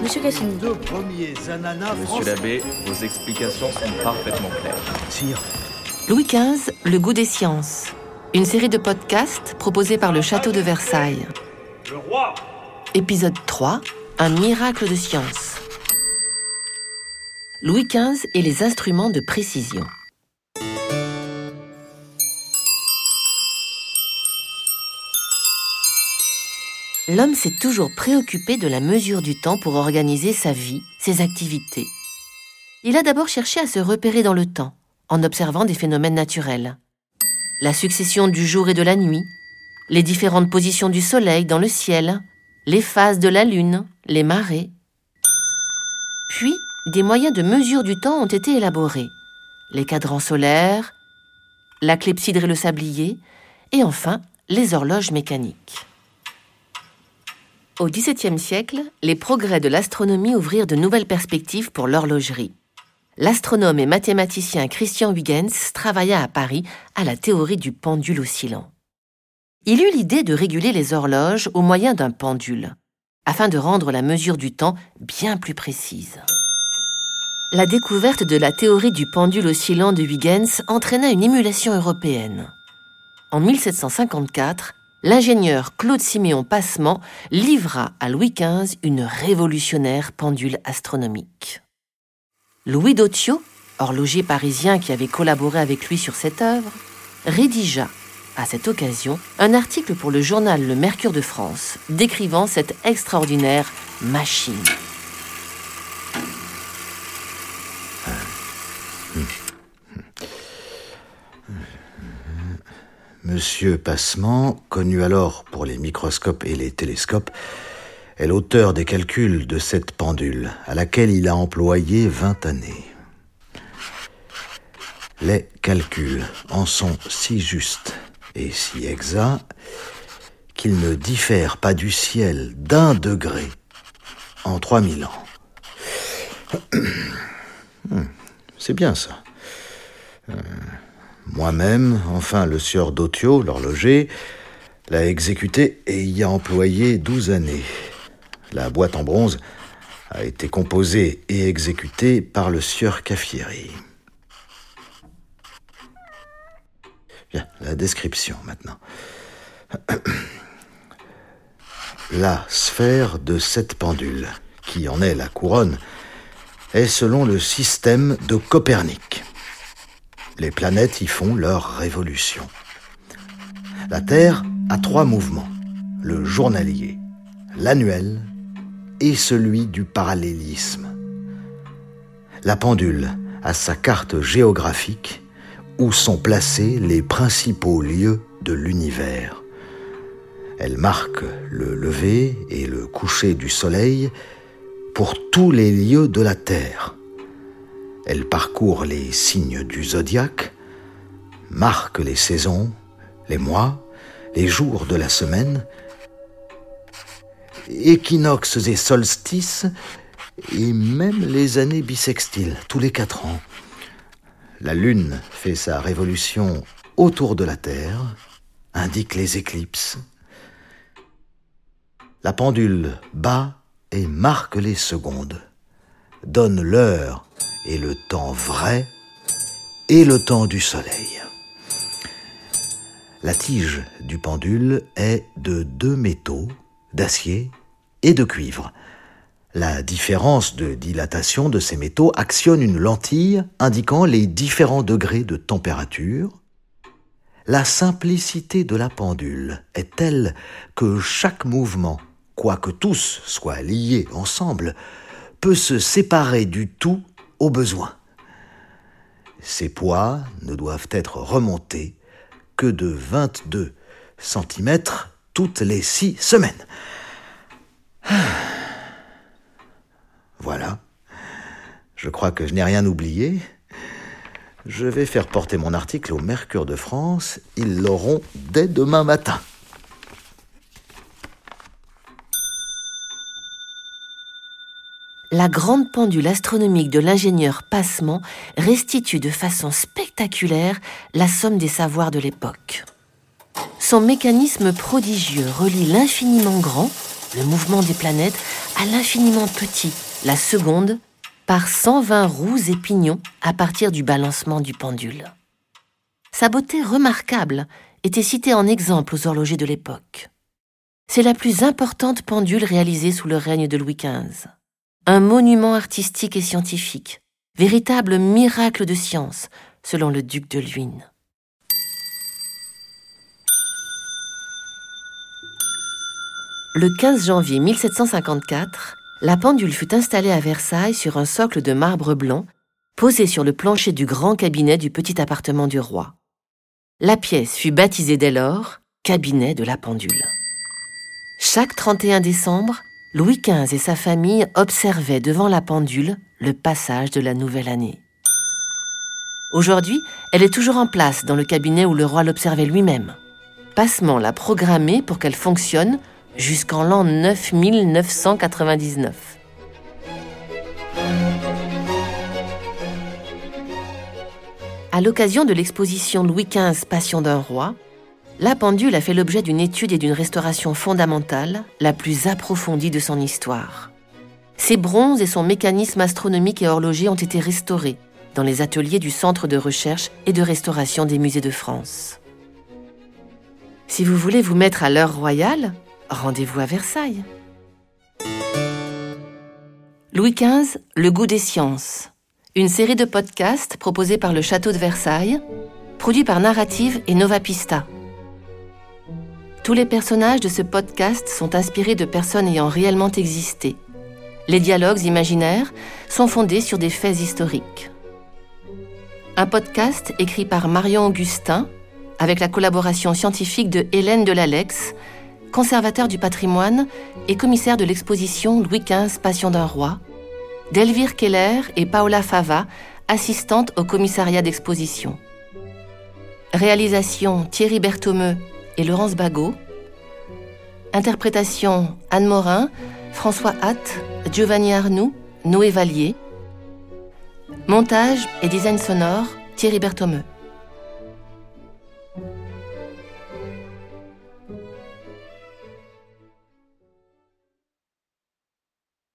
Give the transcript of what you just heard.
Monsieur Cassini. Deux premiers ananas Monsieur français. l'abbé, vos explications sont parfaitement claires. Sire, Louis XV, Le goût des sciences. Une série de podcasts proposée par le Château de Versailles. le roi Épisode 3, Un miracle de science. Louis XV et les instruments de précision. L'homme s'est toujours préoccupé de la mesure du temps pour organiser sa vie, ses activités. Il a d'abord cherché à se repérer dans le temps, en observant des phénomènes naturels. La succession du jour et de la nuit, les différentes positions du soleil dans le ciel, les phases de la lune, les marées. Puis, des moyens de mesure du temps ont été élaborés. Les cadrans solaires, la clepsydre et le sablier, et enfin les horloges mécaniques. Au XVIIe siècle, les progrès de l'astronomie ouvrirent de nouvelles perspectives pour l'horlogerie. L'astronome et mathématicien Christian Huygens travailla à Paris à la théorie du pendule oscillant. Il eut l'idée de réguler les horloges au moyen d'un pendule, afin de rendre la mesure du temps bien plus précise. La découverte de la théorie du pendule oscillant de Huygens entraîna une émulation européenne. En 1754, l'ingénieur Claude Siméon Passement livra à Louis XV une révolutionnaire pendule astronomique. Louis Dotio, horloger parisien qui avait collaboré avec lui sur cette œuvre, rédigea, à cette occasion, un article pour le journal Le Mercure de France, décrivant cette extraordinaire machine. Monsieur Passement, connu alors pour les microscopes et les télescopes, est l'auteur des calculs de cette pendule, à laquelle il a employé 20 années. Les calculs en sont si justes et si exacts qu'ils ne diffèrent pas du ciel d'un degré en 3000 ans. Hmm, C'est bien ça. Euh, Moi-même, enfin le sieur Dotio, l'horloger, l'a exécuté et y a employé 12 années. La boîte en bronze a été composée et exécutée par le sieur Caffieri. La description maintenant. La sphère de cette pendule, qui en est la couronne, est selon le système de Copernic. Les planètes y font leur révolution. La Terre a trois mouvements, le journalier, l'annuel et celui du parallélisme. La pendule a sa carte géographique où sont placés les principaux lieux de l'univers. Elle marque le lever et le coucher du Soleil pour tous les lieux de la Terre. Elle parcourt les signes du zodiaque, marque les saisons, les mois, les jours de la semaine, équinoxes et solstices, et même les années bissextiles, tous les quatre ans. La Lune fait sa révolution autour de la Terre, indique les éclipses. La pendule bat et marque les secondes, donne l'heure et le temps vrai et le temps du soleil. La tige du pendule est de deux métaux, d'acier et de cuivre. La différence de dilatation de ces métaux actionne une lentille indiquant les différents degrés de température. La simplicité de la pendule est telle que chaque mouvement, quoique tous soient liés ensemble, peut se séparer du tout besoin. Ces poids ne doivent être remontés que de 22 cm toutes les six semaines. Voilà. Je crois que je n'ai rien oublié. Je vais faire porter mon article au Mercure de France. Ils l'auront dès demain matin. La grande pendule astronomique de l'ingénieur Passement restitue de façon spectaculaire la somme des savoirs de l'époque. Son mécanisme prodigieux relie l'infiniment grand, le mouvement des planètes, à l'infiniment petit, la seconde, par 120 roues et pignons à partir du balancement du pendule. Sa beauté remarquable était citée en exemple aux horlogers de l'époque. C'est la plus importante pendule réalisée sous le règne de Louis XV. Un monument artistique et scientifique, véritable miracle de science, selon le duc de Luynes. Le 15 janvier 1754, la pendule fut installée à Versailles sur un socle de marbre blanc, posé sur le plancher du grand cabinet du petit appartement du roi. La pièce fut baptisée dès lors cabinet de la pendule. Chaque 31 décembre, Louis XV et sa famille observaient devant la pendule le passage de la nouvelle année. Aujourd'hui, elle est toujours en place dans le cabinet où le roi l'observait lui-même. Passement l'a programmée pour qu'elle fonctionne jusqu'en l'an 9999. À l'occasion de l'exposition Louis XV Passion d'un roi, la pendule a fait l'objet d'une étude et d'une restauration fondamentale, la plus approfondie de son histoire. Ses bronzes et son mécanisme astronomique et horloger ont été restaurés dans les ateliers du Centre de recherche et de restauration des musées de France. Si vous voulez vous mettre à l'heure royale, rendez-vous à Versailles. Louis XV, Le goût des sciences. Une série de podcasts proposés par le Château de Versailles, produit par Narrative et Nova Pista. Tous les personnages de ce podcast sont inspirés de personnes ayant réellement existé. Les dialogues imaginaires sont fondés sur des faits historiques. Un podcast écrit par Marion Augustin, avec la collaboration scientifique de Hélène Delalex, conservateur du patrimoine et commissaire de l'exposition Louis XV Passion d'un roi, d'Elvire Keller et Paola Fava, assistantes au commissariat d'exposition. Réalisation Thierry Berthomeux et Laurence Bagot. Interprétation Anne Morin, François Hatt, Giovanni Arnoux, Noé Vallier. Montage et design sonore Thierry Berthomeux.